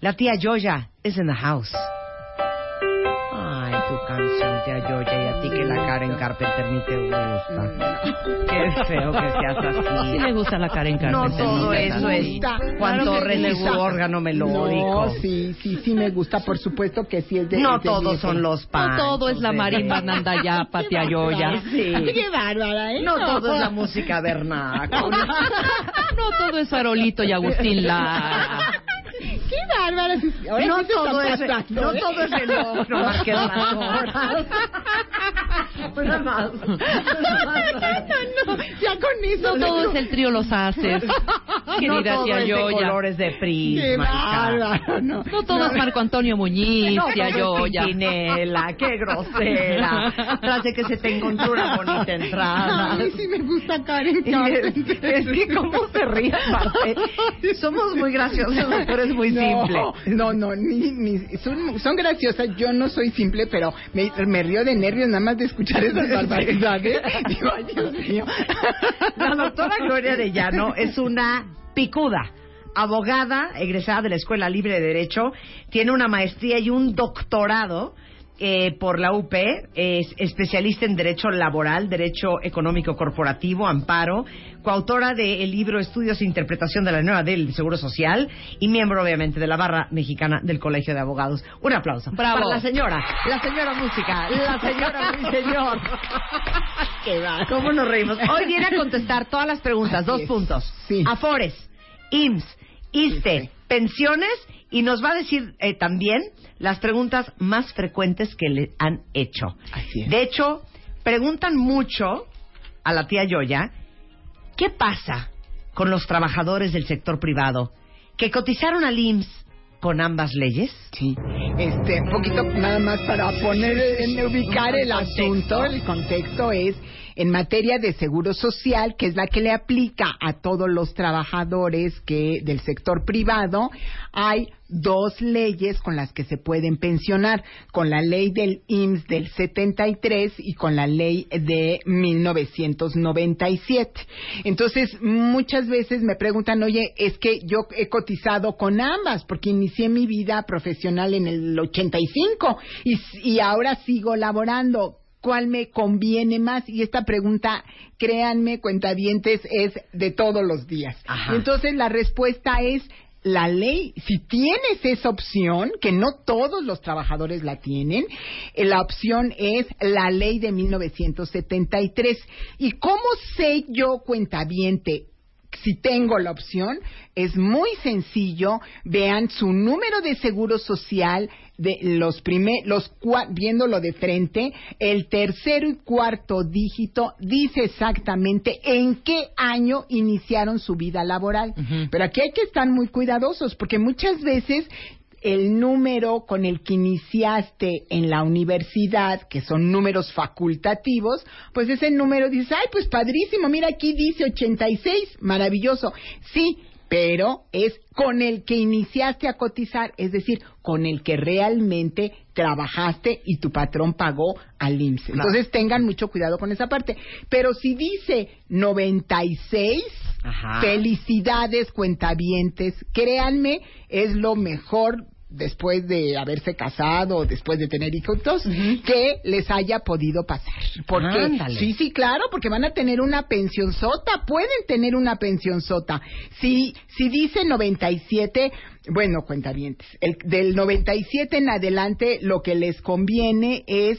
La tía Yoya is in the house. Ay, tu canción, tía Yoya, y a ti que la Karen Carpenter ni te gusta. Qué feo que seas así. Sí me gusta la Karen No Carpenter. todo eso es Claro cuanto que gusta. órgano melódico. No, sí, sí, sí me gusta, por supuesto que sí es de No es de todos son los No todo es la marimba Nandayapa, tía Yoya. Sí. Qué bárbara, ¿eh? No todo es la música vernácula. No todo es Farolito y Agustín Lara. Bárbara. Ahora No sí te todo es no ¿eh? todo es no marques las horas. Una más. No, no, ya con eso. No todo es el trío Los Haces. No Querida todo tía Yoya. colores de prisma. no. No todo es Marco Antonio Muñiz, No, tía Yoya. Pimpinela, qué grosera. Tras de que se te encontró una bonita entrada. A mí sí me gusta Karen es, que cómo se ríe. Somos muy graciosos, pero es muy no, simple. No, no, ni, ni- son, son graciosas. Yo no soy simple, pero me, me río de nervios nada más de escuchar esas barbaridades. Digo, ay, Dios mío. La doctora Gloria Arellano es una picuda. Abogada, egresada de la Escuela Libre de Derecho, tiene una maestría y un doctorado eh, por la UP, es especialista en Derecho Laboral, Derecho Económico Corporativo, Amparo, coautora del libro Estudios e Interpretación de la Nueva del Seguro Social y miembro, obviamente, de la barra mexicana del Colegio de Abogados. Un aplauso. Bravo. Para la señora, la señora música, la señora mi señor. Qué va. ¿Cómo nos reímos? Hoy viene a contestar todas las preguntas, dos puntos. Sí. Afores, IMSS, ISTE, sí. pensiones y nos va a decir eh, también las preguntas más frecuentes que le han hecho. Así es. De hecho, preguntan mucho a la tía Yoya, ¿qué pasa con los trabajadores del sector privado que cotizaron al IMSS con ambas leyes? Sí, este, un poquito nada más para poner, en ubicar el asunto, el contexto es en materia de seguro social, que es la que le aplica a todos los trabajadores que del sector privado, hay dos leyes con las que se pueden pensionar, con la ley del IMSS del 73 y con la ley de 1997. Entonces, muchas veces me preguntan, oye, es que yo he cotizado con ambas porque inicié mi vida profesional en el 85 y, y ahora sigo laborando. ¿Cuál me conviene más? Y esta pregunta, créanme, cuentavientes, es de todos los días. Ajá. Entonces, la respuesta es la ley, si tienes esa opción, que no todos los trabajadores la tienen, eh, la opción es la ley de 1973. ¿Y cómo sé yo, cuentaviente, si tengo la opción? Es muy sencillo. Vean su número de seguro social, de los primer, los cua- viéndolo de frente, el tercero y cuarto dígito dice exactamente en qué año iniciaron su vida laboral. Pero aquí hay que estar muy cuidadosos porque muchas veces el número con el que iniciaste en la universidad, que son números facultativos, pues ese número dices, ay, pues padrísimo, mira aquí dice 86, maravilloso. Sí, pero es con el que iniciaste a cotizar, es decir, con el que realmente trabajaste y tu patrón pagó al IMSS. Entonces tengan mucho cuidado con esa parte. Pero si dice 96, Ajá. felicidades cuentavientes, créanme, es lo mejor después de haberse casado o después de tener hijos que les haya podido pasar. Porque Ándale. sí, sí, claro, porque van a tener una pensión sota, pueden tener una pensión sota. Si si dice 97, bueno, cuentavientes, el, del 97 en adelante lo que les conviene es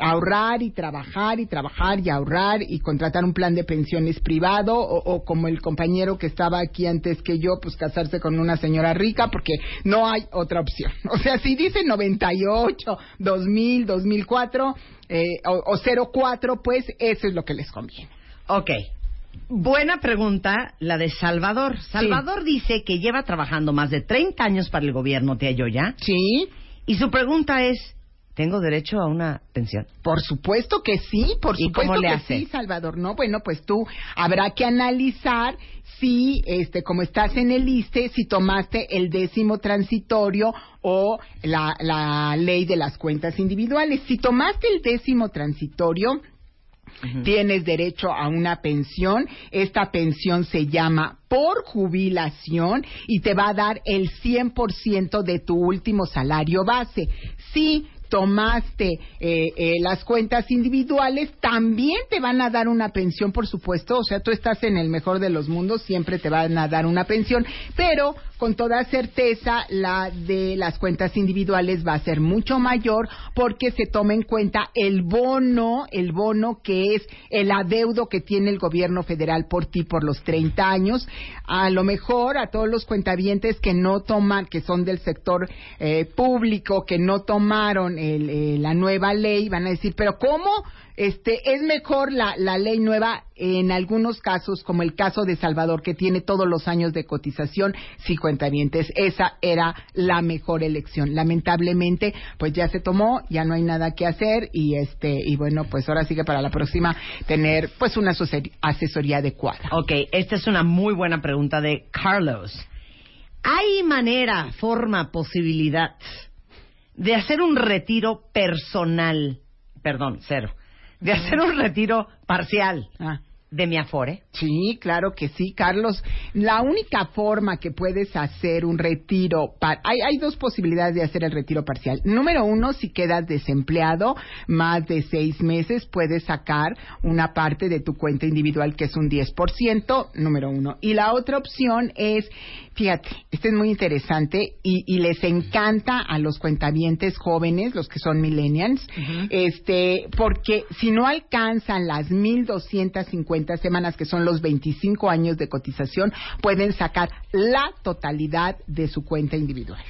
ahorrar y trabajar y trabajar y ahorrar y contratar un plan de pensiones privado o, o como el compañero que estaba aquí antes que yo, pues casarse con una señora rica porque no hay otra opción. O sea, si dice 98, 2000, 2004 eh, o, o 04, pues eso es lo que les conviene. Ok. Buena pregunta la de Salvador. Salvador dice que lleva trabajando más de 30 años para el gobierno, tía Yoya. Sí. Y su pregunta es, ¿tengo derecho a una pensión? Por supuesto que sí, por ¿Y supuesto cómo le que hace? sí, Salvador. No, bueno, pues tú habrá que analizar si, este, como estás en el ISTE, si tomaste el décimo transitorio o la, la ley de las cuentas individuales. Si tomaste el décimo transitorio, Tienes derecho a una pensión. Esta pensión se llama por jubilación y te va a dar el 100% de tu último salario base. Si tomaste eh, eh, las cuentas individuales, también te van a dar una pensión, por supuesto. O sea, tú estás en el mejor de los mundos, siempre te van a dar una pensión, pero con toda certeza la de las cuentas individuales va a ser mucho mayor porque se toma en cuenta el bono, el bono que es el adeudo que tiene el gobierno federal por ti por los 30 años. A lo mejor a todos los cuentavientes que no toman, que son del sector eh, público, que no tomaron el, eh, la nueva ley, van a decir, pero ¿cómo? Este, es mejor la, ley nueva en algunos casos, como el caso de Salvador, que tiene todos los años de cotización, sí cuentavientes, esa era la mejor elección. Lamentablemente, pues ya se tomó, ya no hay nada que hacer y este, y bueno, pues ahora sigue para la próxima tener pues una asesor- asesoría adecuada. Ok, esta es una muy buena pregunta de Carlos. ¿Hay manera, forma, posibilidad de hacer un retiro personal, perdón, cero, de hacer un retiro parcial Ah. De mi Afore? Sí, claro que sí, Carlos. La única forma que puedes hacer un retiro, par- hay, hay dos posibilidades de hacer el retiro parcial. Número uno, si quedas desempleado más de seis meses, puedes sacar una parte de tu cuenta individual que es un 10%, número uno. Y la otra opción es, fíjate, este es muy interesante y, y les encanta a los cuentavientes jóvenes, los que son millennials, este, porque si no alcanzan las 1.250 semanas, que son los 25 años de cotización, pueden sacar la totalidad de su cuenta individual.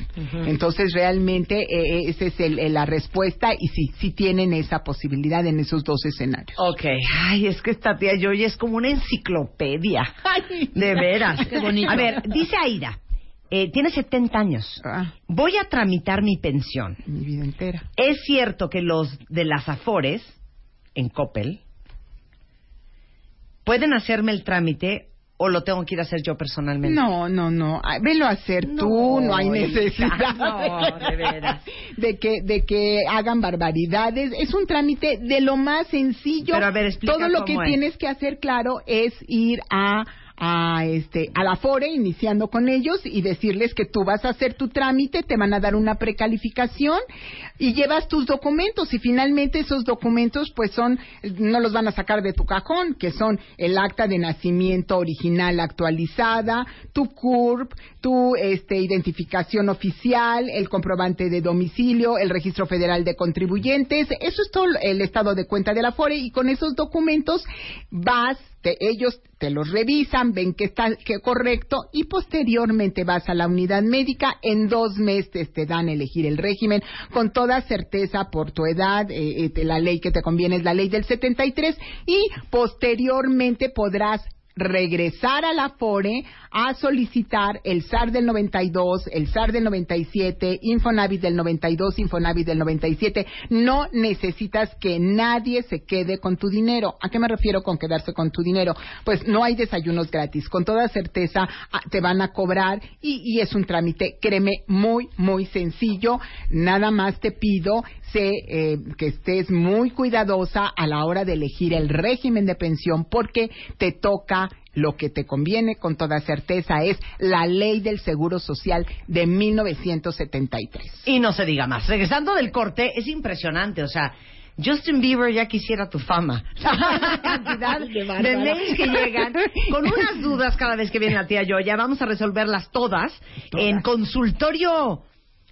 Entonces, realmente, eh, esa es el- la respuesta y sí, sí tienen esa posibilidad en esos dos escenarios. Ok, ay, es que esta tía Yoya es como una enciclopedia. De veras. Qué bonito. A ver, dice Aida, eh, tiene 70 años. Ah, Voy a tramitar mi pensión. mi vida entera. ¿Es cierto que los de las Afores, en Coppel, pueden hacerme el trámite o lo tengo que ir a hacer yo personalmente? No, no, no. Ay, Velo a hacer No, tú, no hay necesidad. no, de veras. De que, de que hagan barbaridades. Es un trámite de lo más sencillo. Pero, a ver, explica Todo lo que es. tienes que hacer, claro, es ir a a este a la Fore iniciando con ellos y decirles que tú vas a hacer tu trámite, te van a dar una precalificación y llevas tus documentos. Y finalmente esos documentos pues son no los van a sacar de tu cajón, que son el acta de nacimiento original actualizada, tu CURP, tu este identificación oficial, el comprobante de domicilio, el registro federal de contribuyentes, eso es todo el estado de cuenta de la Fore y con esos documentos vas te- ellos te los revisan, ven que está que correcto y posteriormente vas a la unidad médica. En dos meses te dan a elegir el régimen con toda certeza por tu edad. eh, eh, la ley que te conviene es la ley del 73 y posteriormente podrás regresar a la FORE a solicitar el SAR del 92, el SAR del 97, Infonavit del 92, Infonavit del 97. No necesitas que nadie se quede con tu dinero. ¿A qué me refiero con quedarse con tu dinero? Pues no hay desayunos gratis. Con toda certeza ah, te van a cobrar y, y es un trámite, créeme, muy, muy sencillo. Nada más te pido sé, eh, que estés muy cuidadosa a la hora de elegir el régimen de pensión porque te toca lo que te conviene con toda certeza es la ley del Seguro Social de 1973. Y no se diga más. Regresando del corte, es impresionante, o sea, Justin Bieber ya quisiera tu fama. La cantidad de mails que llegan con unas dudas cada vez que viene la tía Yoya. Vamos a resolverlas todas, en consultorio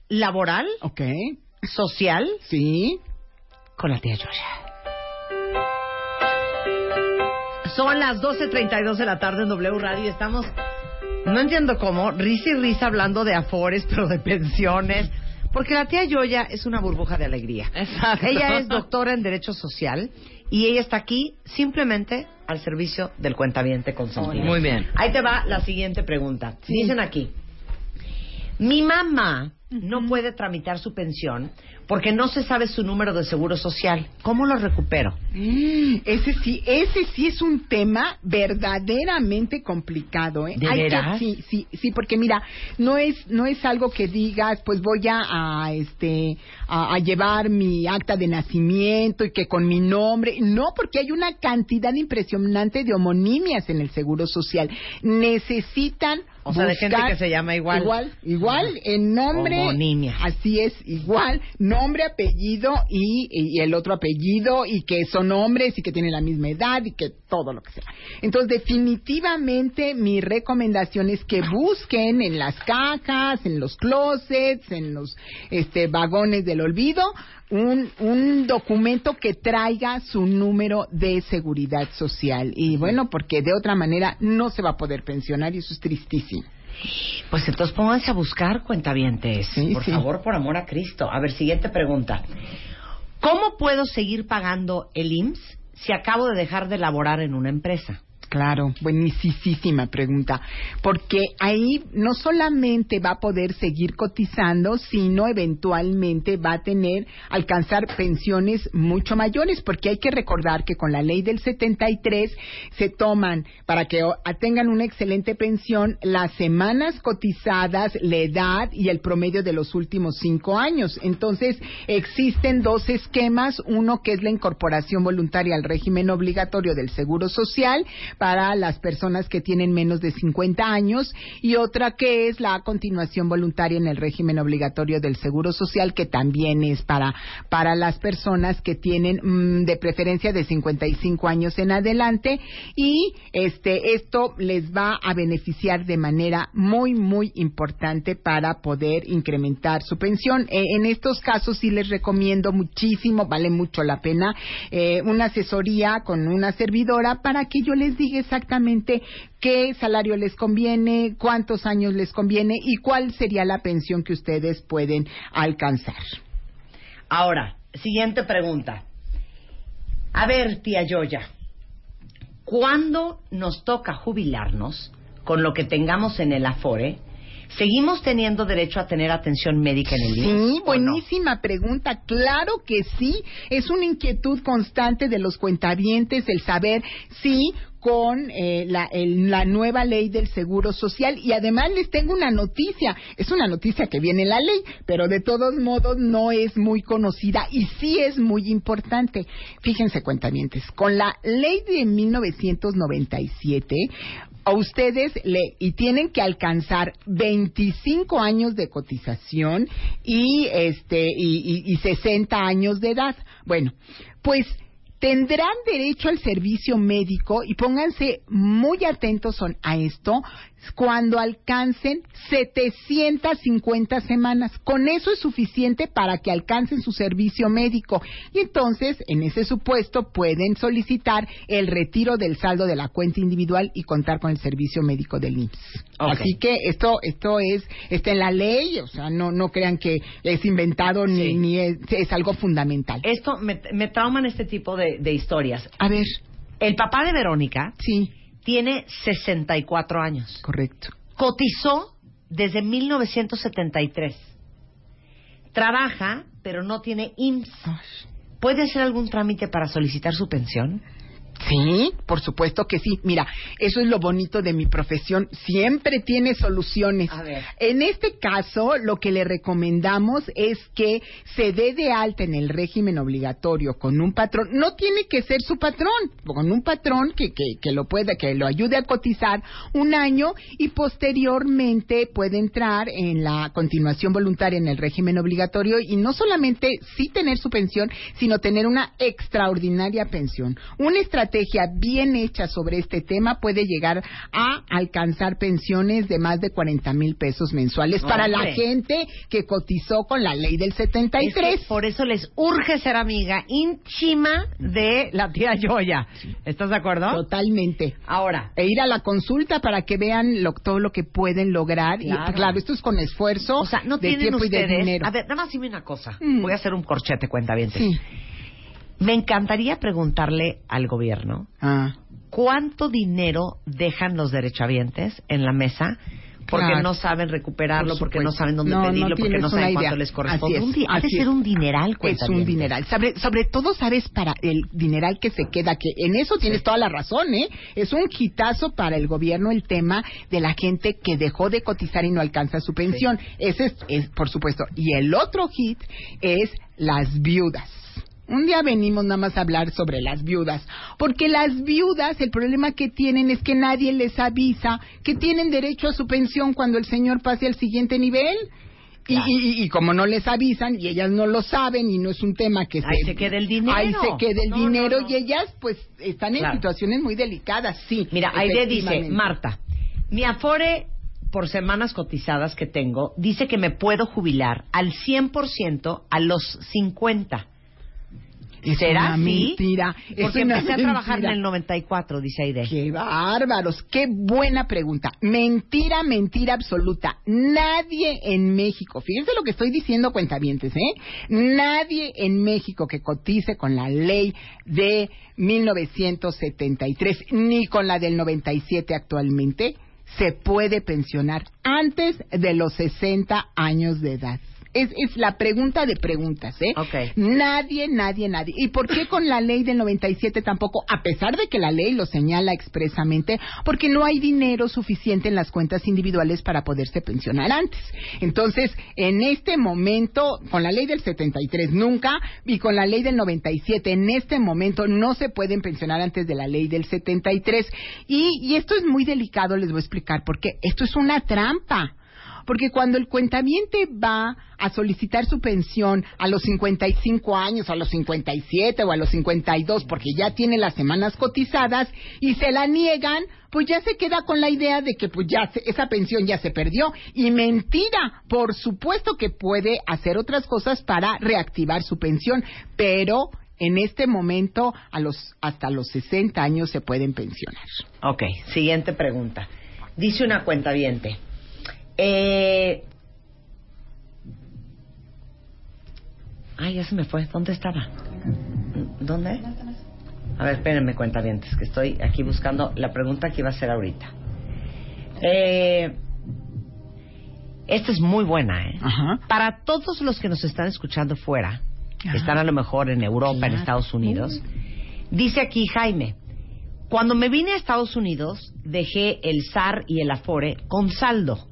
laboral, Ok. Social, Sí. con la tía Yoya. Son las 12.32 de la tarde en W Radio y estamos, no entiendo cómo, risa y risa hablando de afores, pero de pensiones. Porque la tía Yoya es una burbuja de alegría. Exacto. Ella es doctora en Derecho Social y ella está aquí simplemente al servicio del cuentaviente consentido. Muy bien. Ahí te va la siguiente pregunta. Dicen aquí, mi mamá no puede tramitar su pensión porque no se sabe su número de seguro social. ¿Cómo lo recupero? Mm, Ese sí, ese sí es un tema verdaderamente complicado, ¿eh? ¿De Hay que- sí, sí, sí, porque mira, no es no es algo que digas, pues voy a, a, este a, a llevar mi acta de nacimiento y que con mi nombre, no, porque hay una cantidad impresionante de homonimias en el Seguro Social. Necesitan O sea, de gente que se llama igual. Igual, igual, en nombre. Homonimias. Así es, igual, nombre, apellido y, y el otro apellido y que son hombres y que tienen la misma edad y que todo lo que sea. Entonces, definitivamente mi recomendación es que busquen en las cajas, en los closets, en los este, vagones del olvido, un, un documento que traiga su número de seguridad social. Y bueno, porque de otra manera no se va a poder pensionar y eso es tristísimo. Pues entonces pónganse a buscar cuentavientes. Sí, por sí. favor, por amor a Cristo. A ver, siguiente pregunta. ¿Cómo puedo seguir pagando el IMSS si acabo de dejar de laborar en una empresa? Claro, buenísima pregunta, porque ahí no solamente va a poder seguir cotizando, sino eventualmente va a tener, alcanzar pensiones mucho mayores, porque hay que recordar que con la ley del 73 se toman, para que tengan una excelente pensión, las semanas cotizadas, la edad y el promedio de los últimos cinco años. Entonces, existen dos esquemas, uno que es la incorporación voluntaria al régimen obligatorio del Seguro Social, para las personas que tienen menos de 50 años y otra que es la continuación voluntaria en el régimen obligatorio del Seguro Social que también es para para las personas que tienen mm, de preferencia de 55 años en adelante y este esto les va a beneficiar de manera muy muy importante para poder incrementar su pensión. Eh, en estos casos sí les recomiendo muchísimo, vale mucho la pena eh, una asesoría con una servidora para que yo les diga exactamente qué salario les conviene, cuántos años les conviene y cuál sería la pensión que ustedes pueden alcanzar. Ahora, siguiente pregunta. A ver, tía Yoya, ¿cuándo nos toca jubilarnos con lo que tengamos en el Afore? ¿Seguimos teniendo derecho a tener atención médica en el IMSS? Sí, no? buenísima pregunta. Claro que sí. Es una inquietud constante de los cuentavientes el saber si con eh, la, el- la nueva ley del Seguro Social y además les tengo una noticia. Es una noticia que viene en la ley, pero de todos modos no es muy conocida y sí es muy importante. Fíjense, cuentavientes, con la ley de 1997 a ustedes le y tienen que alcanzar 25 años de cotización y este y- y 60 años de edad. Bueno, pues tendrán derecho al servicio médico y pónganse muy atentos a esto cuando alcancen 750 semanas. Con eso es suficiente para que alcancen su servicio médico. Y entonces, en ese supuesto, pueden solicitar el retiro del saldo de la cuenta individual y contar con el servicio médico del IMSS. Así que esto, esto es, está en la ley, o sea, no, no crean que es inventado ni, ni es, es algo fundamental. Esto me, me trauman este tipo de, de historias. A ver, El papá de Verónica sí, tiene 64 años. correcto. Cotizó desde 1973. Trabaja, pero no tiene IMSS. ¿Puede hacer algún trámite para solicitar su pensión? Sí, por supuesto que sí. Mira, eso es lo bonito de mi profesión. Siempre tiene soluciones. A ver. En este caso, lo que le recomendamos es que se dé de alta en el régimen obligatorio con un patrón. No tiene que ser su patrón, con un patrón que, que, que lo pueda, que lo ayude a cotizar un año y posteriormente puede entrar en la continuación voluntaria en el régimen obligatorio y no solamente sí tener su pensión, sino tener una extraordinaria pensión. Una estrategia bien hecha sobre este tema puede llegar a alcanzar pensiones de más de 40 mil pesos mensuales para la gente que cotizó con la ley del Es 73. que por eso les urge ser amiga íntima de la tía Yoya. ¿Estás de acuerdo? Totalmente. Ahora, E ir a la consulta para que vean lo- todo lo que pueden lograr. Y Claro. esto es con esfuerzo o sea, no de tienen tiempo y de ustedes. dinero. A ver, nada más dime una cosa. Mm. Voy a hacer un corchete, cuenta bien. Sí. Me encantaría preguntarle al gobierno Ah. cuánto dinero dejan los derechohabientes en la mesa porque Claro. no saben recuperarlo, Por porque no saben dónde No, no pedirlo, porque no saben cuánto idea. les corresponde. Un ha de ser es. un dineral, Es un dineral. Sobre, sobre todo, sabes, para el dineral que se queda, que en eso tienes toda la razón, ¿eh? Es un quitazo para el gobierno el tema de la gente que dejó de cotizar y no alcanza su pensión. Ese es, es, por supuesto. Y el otro hit es las viudas. Un día venimos nada más a hablar sobre las viudas, porque las viudas, el problema que tienen es que nadie les avisa que tienen derecho a su pensión cuando el señor pase al siguiente nivel. Y, Claro. y- y como no les avisan y ellas no lo saben y no es un tema que Ahí se queda el dinero. ahí se queda el No, dinero no, no. y ellas pues están en Claro. situaciones muy delicadas, sí. Mira, Aide dice, efectivamente. Marta, mi afore por semanas cotizadas que tengo dice que me puedo jubilar al 100% a los 50. Es ¿Será una así? mentira. es Porque una empecé a trabajar en el 94, dice Aide. Qué bárbaros, qué buena pregunta. Mentira, mentira absoluta. Nadie en México, fíjense lo que estoy diciendo, cuentavientes, ¿eh? Nadie en México que cotice con la ley de 1973 ni con la del 97 actualmente se puede pensionar antes de los 60 años de edad. Es, es la pregunta de preguntas, ¿eh? Ok. Nadie, nadie, nadie. ¿Y por qué con la ley del 97 tampoco? A pesar de que la ley lo señala expresamente, porque no hay dinero suficiente en las cuentas individuales para poderse pensionar antes. Entonces, en este momento, con la ley del 73 nunca, y con la ley del 97 en este momento no se pueden pensionar antes de la ley del 73. Y, y esto es muy delicado, les voy a explicar, porque esto es una trampa. Porque cuando el cuentaviente va a solicitar su pensión a los 55 años, a los 57 o a los 52, porque ya tiene las semanas cotizadas y se la niegan, pues ya se queda con la idea de que pues ya se- esa pensión ya se perdió. Y mentira, por supuesto que puede hacer otras cosas para reactivar su pensión, pero en este momento a los hasta los 60 años se pueden pensionar. Ok, siguiente pregunta. Dice una cuenta Eh... Ay, ya se me fue. ¿Dónde estaba? ¿Dónde? A ver, espérenme, cuenta que estoy aquí buscando la pregunta que iba a hacer ahorita. Eh... Esta es muy buena, ¿eh? Ajá. Para todos los que nos están escuchando fuera, que están a lo mejor en Europa, en. Estados Unidos, dice aquí Jaime, cuando me vine a Estados Unidos, dejé el SAR y el Afore con saldo.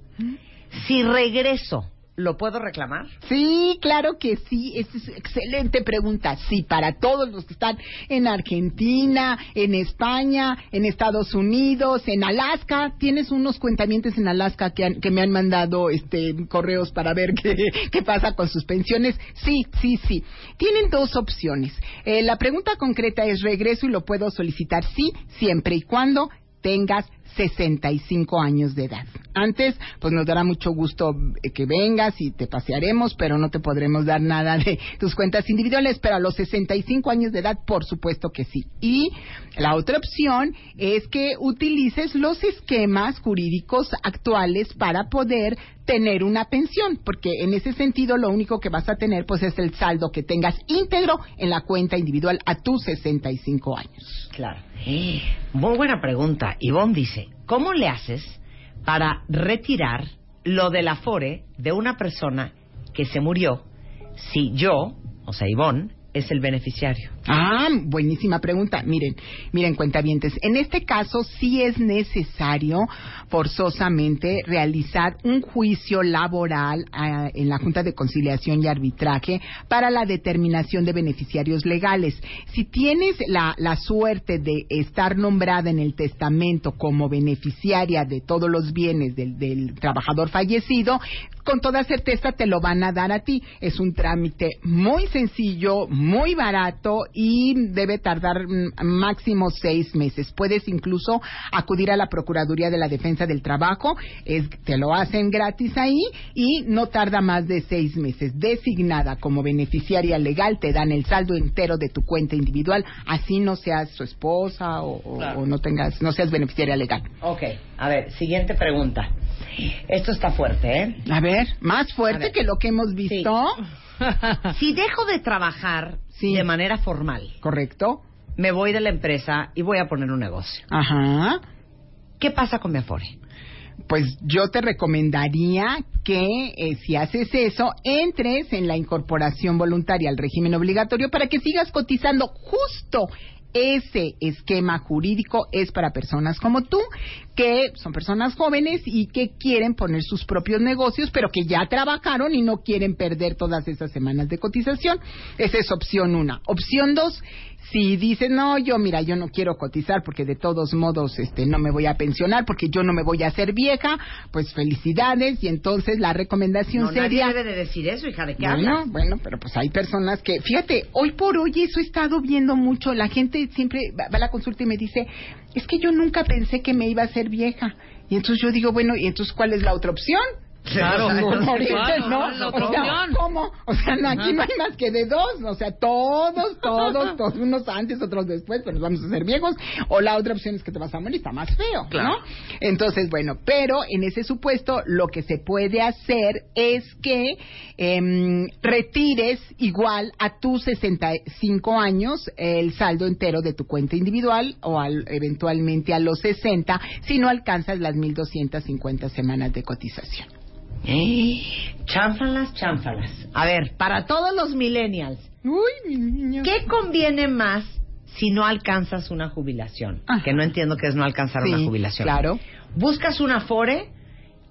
Si regreso, ¿lo puedo reclamar? Sí, claro que sí. Esa es excelente pregunta. Sí, para todos los que están en Argentina, en España, en Estados Unidos, en Alaska. Tienes unos cuentamientos en Alaska que, han- que me han mandado este correos para ver qué, qué pasa con sus pensiones. Sí, sí, sí. Tienen dos opciones. Eh, la pregunta concreta es regreso y lo puedo solicitar sí, siempre y cuando tengas 65 años de edad. Antes, pues nos dará mucho gusto eh, que vengas y te pasearemos, pero no te podremos dar nada de tus cuentas individuales, pero a los 65 años de edad, por supuesto que sí. Y la otra opción es que utilices los esquemas jurídicos actuales para poder tener una pensión, porque en ese sentido lo único que vas a tener pues es el saldo que tengas íntegro en la cuenta individual a tus 65 años. Claro. Muy buena pregunta. Ivonne dice, ¿cómo le haces para retirar lo del Afore de una persona que se murió si yo, o sea, Ivonne, es el beneficiario? Ah, buenísima pregunta. Miren, miren, cuentavientes. En este caso sí es necesario forzosamente realizar un juicio laboral ah, en la Junta de Conciliación y Arbitraje para la determinación de beneficiarios legales. Si tienes la, la suerte de estar nombrada en el testamento como beneficiaria de todos los bienes del, del trabajador fallecido, con toda certeza te lo van a dar a ti. Es un trámite muy sencillo, muy barato y debe tardar mm, máximo seis meses. Puedes incluso acudir a la Procuraduría de la Defensa del Trabajo, es, te lo hacen gratis ahí y no tarda más de seis meses. Designada como beneficiaria legal, te dan el saldo entero de tu cuenta individual, así no seas su esposa o, o- Claro. o no tengas, no seas beneficiaria legal. Ok, a ver, siguiente pregunta. Esto está fuerte, ¿eh? A ver, más fuerte ver. que lo que hemos visto, Si dejo de trabajar Sí. de manera formal, ¿correcto? me voy de la empresa y voy a poner un negocio. Ajá. ¿Qué pasa con mi Afore? pues yo te recomendaría que eh, si haces eso, entres en la incorporación voluntaria al régimen obligatorio para que sigas cotizando justo. Ese esquema jurídico es para personas como tú, que son personas jóvenes y que quieren poner sus propios negocios, pero que ya trabajaron y no quieren perder todas esas semanas de cotización. Esa es opción una. Opción dos, si dices, no, yo mira, yo no quiero cotizar porque de todos modos este, no me voy a pensionar, porque yo no me voy a hacer vieja, pues felicidades. Y entonces la recomendación No, sería... debe de decir eso, hija, ¿de qué Bueno, bueno, pero pues hay personas que, fíjate, hoy por hoy eso he estado viendo mucho. La gente siempre va va a la consulta y me dice, es que yo nunca pensé que me iba a hacer vieja. Y entonces yo digo, bueno, ¿y entonces cuál es la otra opción? Claro. ¿no? ¿Cuál es la otra O sea? ¿Cómo? O sea, no, aquí no hay más que de dos. O sea, todos, todos, todos, unos antes, otros después, pero nos vamos a hacer viejos. O la otra opción es que te vas a morir, está más feo, Claro. ¿no? Entonces, bueno, pero en ese supuesto lo que se puede hacer es que em, retires igual a tus 65 años el saldo entero de tu cuenta individual o al- eventualmente a los 60 si no alcanzas las 1.250 semanas de cotización. Chánfalas, chánfalas. A ver, para todos los millennials, Uy, mi niño. ¿qué conviene más si no alcanzas una jubilación? Ajá. Que no entiendo qué es no alcanzar Sí, una jubilación. claro. ¿Buscas un Afore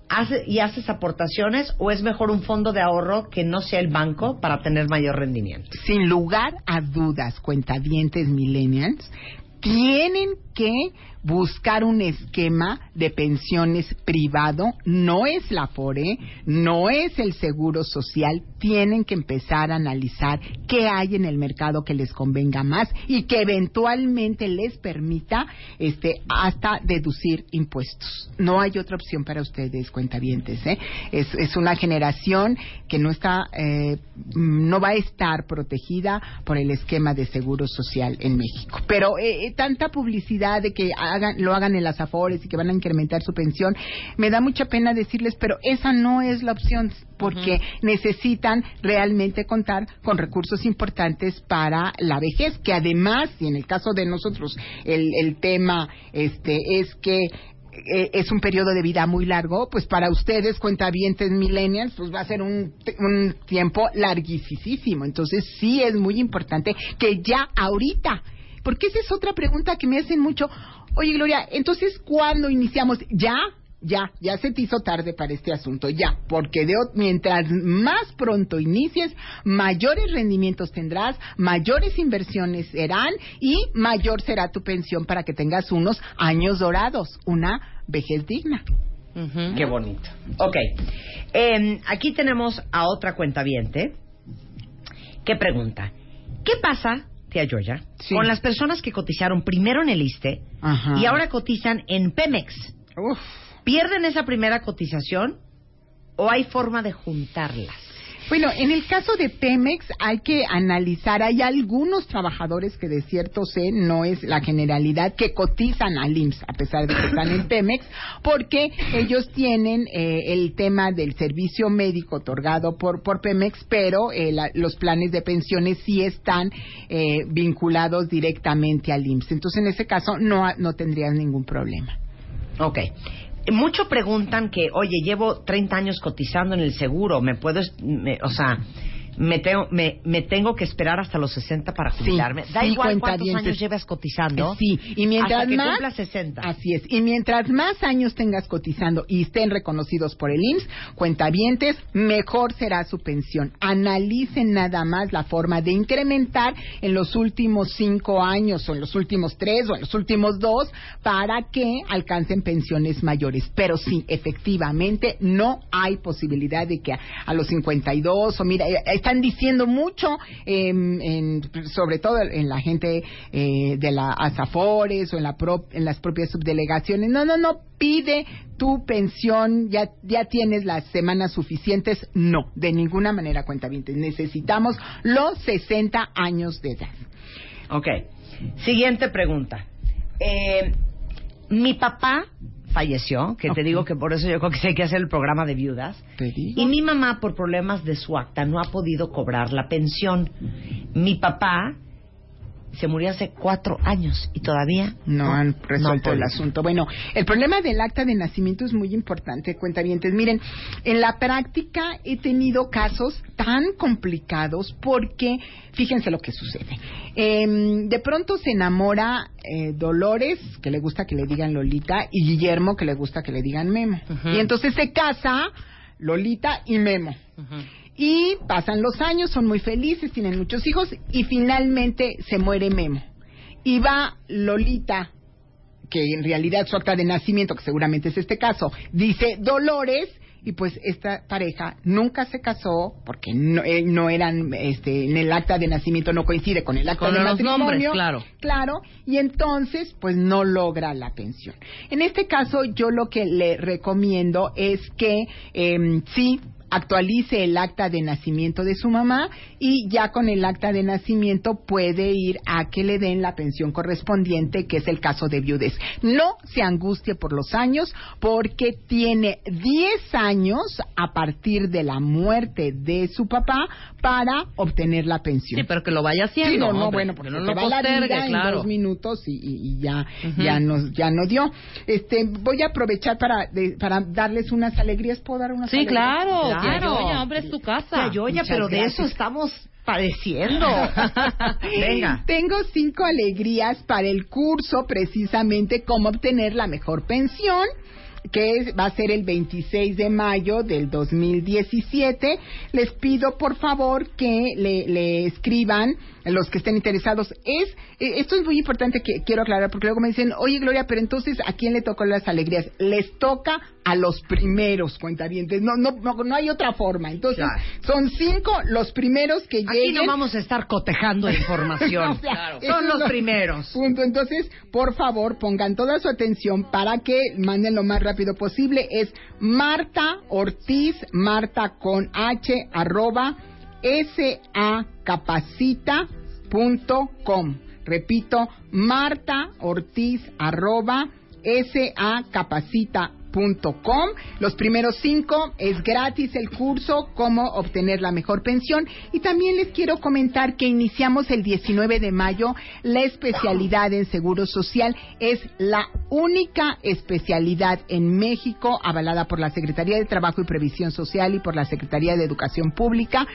hace- y haces aportaciones o es mejor un fondo de ahorro que no sea el banco para tener mayor rendimiento? Sin lugar a dudas, cuentavientes millennials, tienen que buscar un esquema de pensiones privado, no es la FORE, no es el seguro social, tienen que empezar a analizar qué hay en el mercado que les convenga más y que eventualmente les permita este hasta deducir impuestos. No hay otra opción para ustedes, cuentavientes, ¿eh? Es, es una generación que no está eh, no va a estar protegida por el esquema de seguro social en México. Pero eh, eh, tanta publicidad de que hagan, lo hagan en las afores y que van a incrementar su pensión, me da mucha pena decirles, pero esa no es la opción porque necesitan realmente contar con recursos importantes para la vejez, que además, y en el caso de nosotros, el, el tema este es que eh, es un periodo de vida muy largo, pues para ustedes, cuentavientes millennials, pues va a ser un, un tiempo larguísimo. Entonces sí es muy importante que ya ahorita, porque esa es otra pregunta que me hacen mucho. Oye, Gloria, entonces, ¿cuándo iniciamos? ¿Ya? Ya, ya se te hizo tarde para este asunto, ya, porque de, mientras más pronto inicies, mayores rendimientos tendrás, mayores inversiones serán y mayor será tu pensión para que tengas unos años dorados, una vejez digna. Qué bonito. Ok. Em, aquí tenemos a otra cuentaviente que pregunta: ¿Qué pasa, tía Sí. con las personas que cotizaron primero en el ISTE Ajá. y ahora cotizan en Pemex? Uf. ¿Pierden esa primera cotización o hay forma de juntarlas? Bueno, en el caso de Pemex hay que analizar, hay algunos trabajadores que de cierto sé, no es la generalidad, que cotizan al IMSS a pesar de que están en Pemex, porque ellos tienen eh, el tema del servicio médico otorgado por, por Pemex, pero eh, la- los planes de pensiones sí están eh, vinculados directamente al IMSS. Entonces, en ese caso, no, no tendrían ningún problema. Ok. Mucho preguntan que, oye, llevo 30 años cotizando en el seguro, ¿me puedo, me- o sea, me tengo, me, me tengo que esperar hasta los 60 para jubilarme. da sí, igual cuántos años llevas cotizando. Sí, y mientras hasta que más cumplas 60. Así es. Y mientras más años tengas cotizando y estén reconocidos por el IMSS, cuentavientes, mejor será su pensión. Analicen nada más la forma de incrementar en los últimos cinco años o en los últimos tres o en los últimos dos para que alcancen pensiones mayores. Pero sí, efectivamente, no hay posibilidad de que a, a los 52 o mira, eh, están diciendo mucho, em, en- sobre todo en la gente eh, de la ASAFORES o en, la pro- en las propias subdelegaciones. No, no, no, pide tu pensión, ya, ya tienes las semanas suficientes. No, de ninguna manera, cuenta Necesitamos los 60 años de edad. Ok. Siguiente pregunta. Eh, mi papá falleció, que te digo que por eso yo creo que hay que hacer el programa de viudas. Y mi mamá, por problemas de su acta, no ha podido cobrar la pensión. Mi papá se murió hace cuatro años y todavía no han no resuelto el asunto. Bueno, el problema del acta de nacimiento es muy importante, cuentavientes. Miren, en la práctica he tenido casos tan complicados porque, fíjense lo que sucede. Em, de pronto se enamora eh, Dolores, que le gusta que le digan Lolita, y Guillermo, que le gusta que le digan Memo. Y entonces se casa Lolita y Memo. Ujú. Y pasan los años, son muy felices, tienen muchos hijos y finalmente se muere Memo. Y va Lolita, que en realidad su acta de nacimiento, que seguramente es este caso, dice Dolores y pues esta pareja nunca se casó porque no, eh, no eran, este, en el acta de nacimiento no coincide con el acta Con de los matrimonio. nombres, claro. Claro, y entonces pues no logra la pensión. En este caso yo lo que le recomiendo es que em, sí actualice el acta de nacimiento de su mamá y ya con el acta de nacimiento puede ir a que le den la pensión correspondiente, que es el caso de viudez. No se angustie por los años porque tiene 10 años a partir de la muerte de su papá para obtener la pensión. Sí, pero que lo vaya haciendo. Sí, no, no, hombre, bueno, que porque no lo va la postergue, vida en dos minutos y, y- ya, Ujú. ya nos, ya nos dio. Este, voy a aprovechar para, de- para darles unas alegrías. ¿Puedo dar unas Sí, alegrías? claro, Claro. Yoya, hombre, es tu casa. Tía Yoya, Muchas pero de gracias. eso estamos padeciendo. Venga. Tengo cinco alegrías para el curso, precisamente cómo obtener la mejor pensión que es- va a ser el 26 de mayo del 2017. Les pido, por favor, que le, le escriban los que estén interesados. Es eh, Esto es muy importante que quiero aclarar, porque luego me dicen, oye, Gloria, pero entonces, ¿a quién le tocó las alegrías? Les toca a los primeros cuentavientes. No, no, no, no hay otra forma. Entonces, Claro. son cinco los primeros que Aquí lleguen. no vamos a estar cotejando información. O sea, Claro. Son los lo- primeros. Punto. Entonces, por favor, pongan toda su atención para que manden lo más rápido posible. Es Marta Ortiz, Marta con H, arroba, sacapacita.com. Repito, Marta Ortiz, arroba, sacapacita.com. Los primeros cinco es gratis el curso, cómo obtener la mejor pensión. Y también les quiero comentar que iniciamos el 19 de mayo la especialidad en Seguro Social. Es la única especialidad en México avalada por la Secretaría de Trabajo y Previsión Social y por la Secretaría de Educación Pública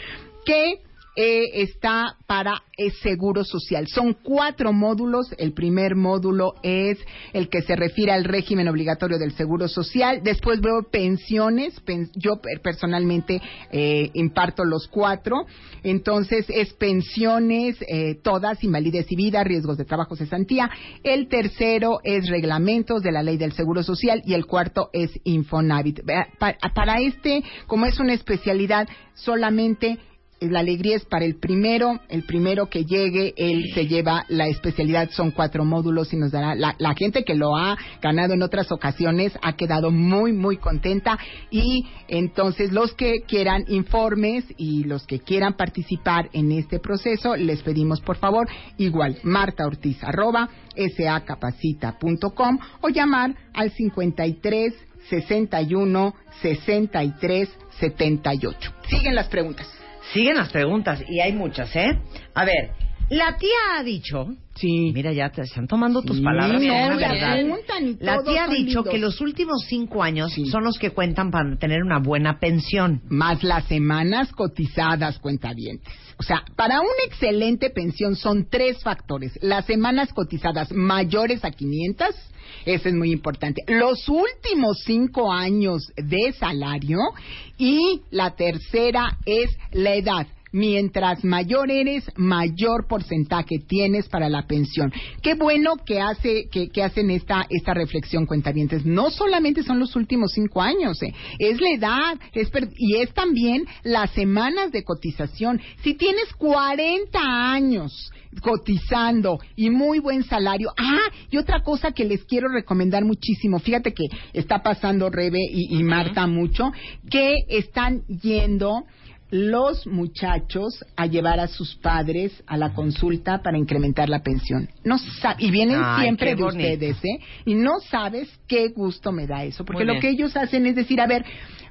que eh, está para el seguro social. Son cuatro módulos. El primer módulo es el que se refiere al régimen obligatorio del seguro social. Después veo pensiones. Pen- yo per- personalmente eh, imparto los cuatro. Entonces es pensiones, eh, todas, invalidez y vida, riesgos de trabajo, cesantía. El tercero es reglamentos de la ley del seguro social y el cuarto es Infonavit. Para este, como es una especialidad, solamente la alegría es para el primero, el primero que llegue, él se lleva la especialidad, son cuatro módulos y nos dará, la, la gente que lo ha ganado en otras ocasiones ha quedado muy, muy contenta y entonces los que quieran informes y los que quieran participar en este proceso, les pedimos por favor, igual, Marta Ortiz, arroba, sacapacita.com o llamar al 53 61 63 78. Siguen las preguntas. Siguen las preguntas y hay muchas, ¿eh? A ver, La tía ha dicho, Sí. mira, ya te están tomando tus Sí, palabras, no, verdad. La todos tía ha son dicho lindos. que los últimos cinco años Sí. son los que cuentan para tener una buena pensión. más las semanas cotizadas cuentavientes. O sea, para una excelente pensión son tres factores. Las semanas cotizadas mayores a 500, eso es muy importante. Los últimos cinco años de salario y la tercera es la edad. Mientras mayor eres, mayor porcentaje tienes para la pensión. Qué bueno que hace que, que hacen esta esta reflexión, cuentavientes. No solamente son los últimos cinco años, eh, es la edad, es per- y es también las semanas de cotización. Si tienes 40 años cotizando y muy buen salario. Ah, y otra cosa que les quiero recomendar muchísimo. Fíjate que está pasando Rebe y, y Marta mucho, que están yendo los muchachos a llevar a sus padres a la consulta para incrementar la pensión. No y vienen Ay, siempre de ustedes, ¿eh? Y no sabes qué gusto me da eso, porque lo que ellos hacen es decir, a ver,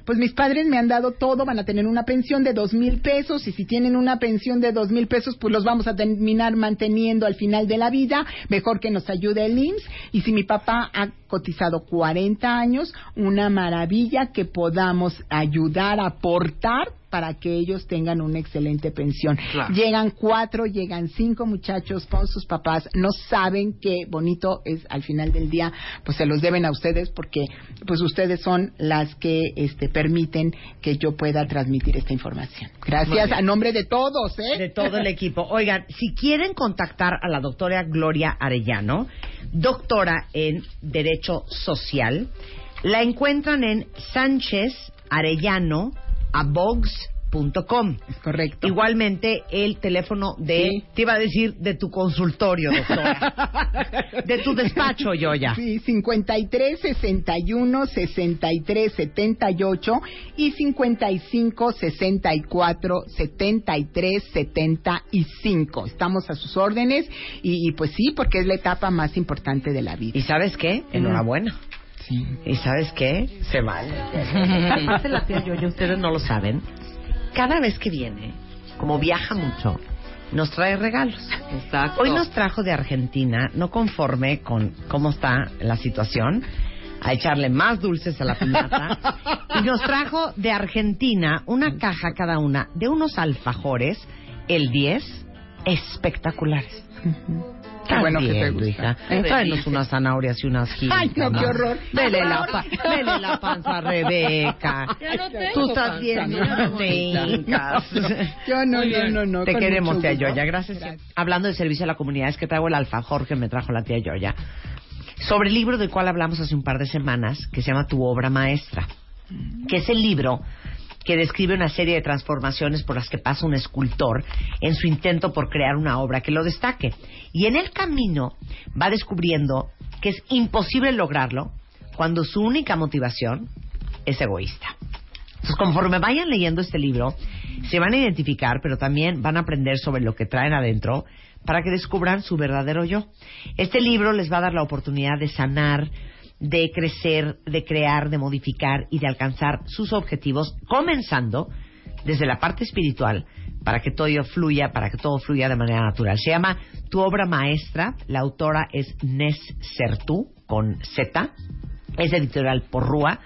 pues mis padres me han dado todo, van a tener una pensión de dos mil pesos y si tienen una pensión de dos mil pesos, pues los vamos a terminar manteniendo al final de la vida, mejor que nos ayude el IMSS y si mi papá ha cotizado 40 años, una maravilla que podamos ayudar a aportar para que ellos tengan una excelente pensión. Claro. Llegan cuatro, llegan cinco muchachos con sus papás, no saben qué bonito es al final del día, pues se los deben a ustedes porque pues ustedes son las que este permiten que yo pueda transmitir esta información. Gracias a nombre de todos, ¿eh? de todo el equipo. Oigan, si quieren contactar a la doctora Gloria Arellano, doctora en Derecho Social, la encuentran en Sánchez Arellano abogs.com. Es correcto. Igualmente el teléfono de, Sí. te iba a decir, de tu consultorio, doctora. de tu despacho, yo ya. Sí, 53 61 63 78 y 55 64 73 75. Estamos a sus órdenes y, y pues sí, porque es la etapa más importante de la vida. ¿Y sabes qué? Enhorabuena. Sí. ¿Y sabes qué? Se vale. Aparte la tía Yoyo, ustedes no lo saben. Cada vez que viene, como viaja mucho, nos trae regalos. Exacto. Hoy nos trajo de Argentina, no conforme con cómo está la situación, a echarle más dulces a la piñata. y nos trajo de Argentina una caja cada una de unos alfajores, el 10, espectaculares. Qué bueno que te Bien, gusta. hija. ¿Eh? Tráenos unas zanahorias y unas giras. Ay, no, qué horror. Dele la, pa- dele la panza a Rebeca. Ya no tengo Tú estás panza, viendo. Yo no, no, bien. no, no. Te queremos, tía. Yoya. Gracias. Gracias. Hablando de servicio a la comunidad, es que traigo el alfajor que me trajo la tía Yoya. Sobre el libro del cual hablamos hace un par de semanas, que se llama Tu obra maestra. Que es el libro que describe una serie de transformaciones por las que pasa un escultor en su intento por crear una obra que lo destaque. Y en el camino va descubriendo que es imposible lograrlo cuando su única motivación es egoísta. Entonces, conforme vayan leyendo este libro, se van a identificar, pero también van a aprender sobre lo que traen adentro para que descubran su verdadero yo. Este libro les va a dar la oportunidad de sanar, de crecer, de crear, de modificar y de alcanzar sus objetivos, comenzando desde la parte espiritual, para que todo fluya, para que todo fluya de manera natural. Se llama Tu obra maestra, la autora es Nes Sertú, con Z, es editorial Porrúa,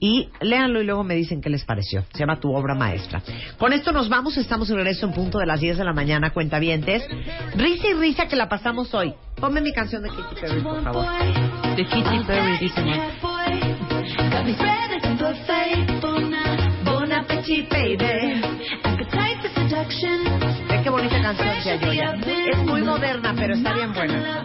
y léanlo y luego me dicen qué les pareció. Se llama Tu obra maestra. Con esto nos vamos, estamos de regreso en punto de las 10 de la mañana, cuentavientes. Risa y risa que la pasamos hoy. Ponme mi canción de Katy Perry, por favor. De Kitty Perry, dice qué bonita canción. Es muy moderna, pero está bien buena.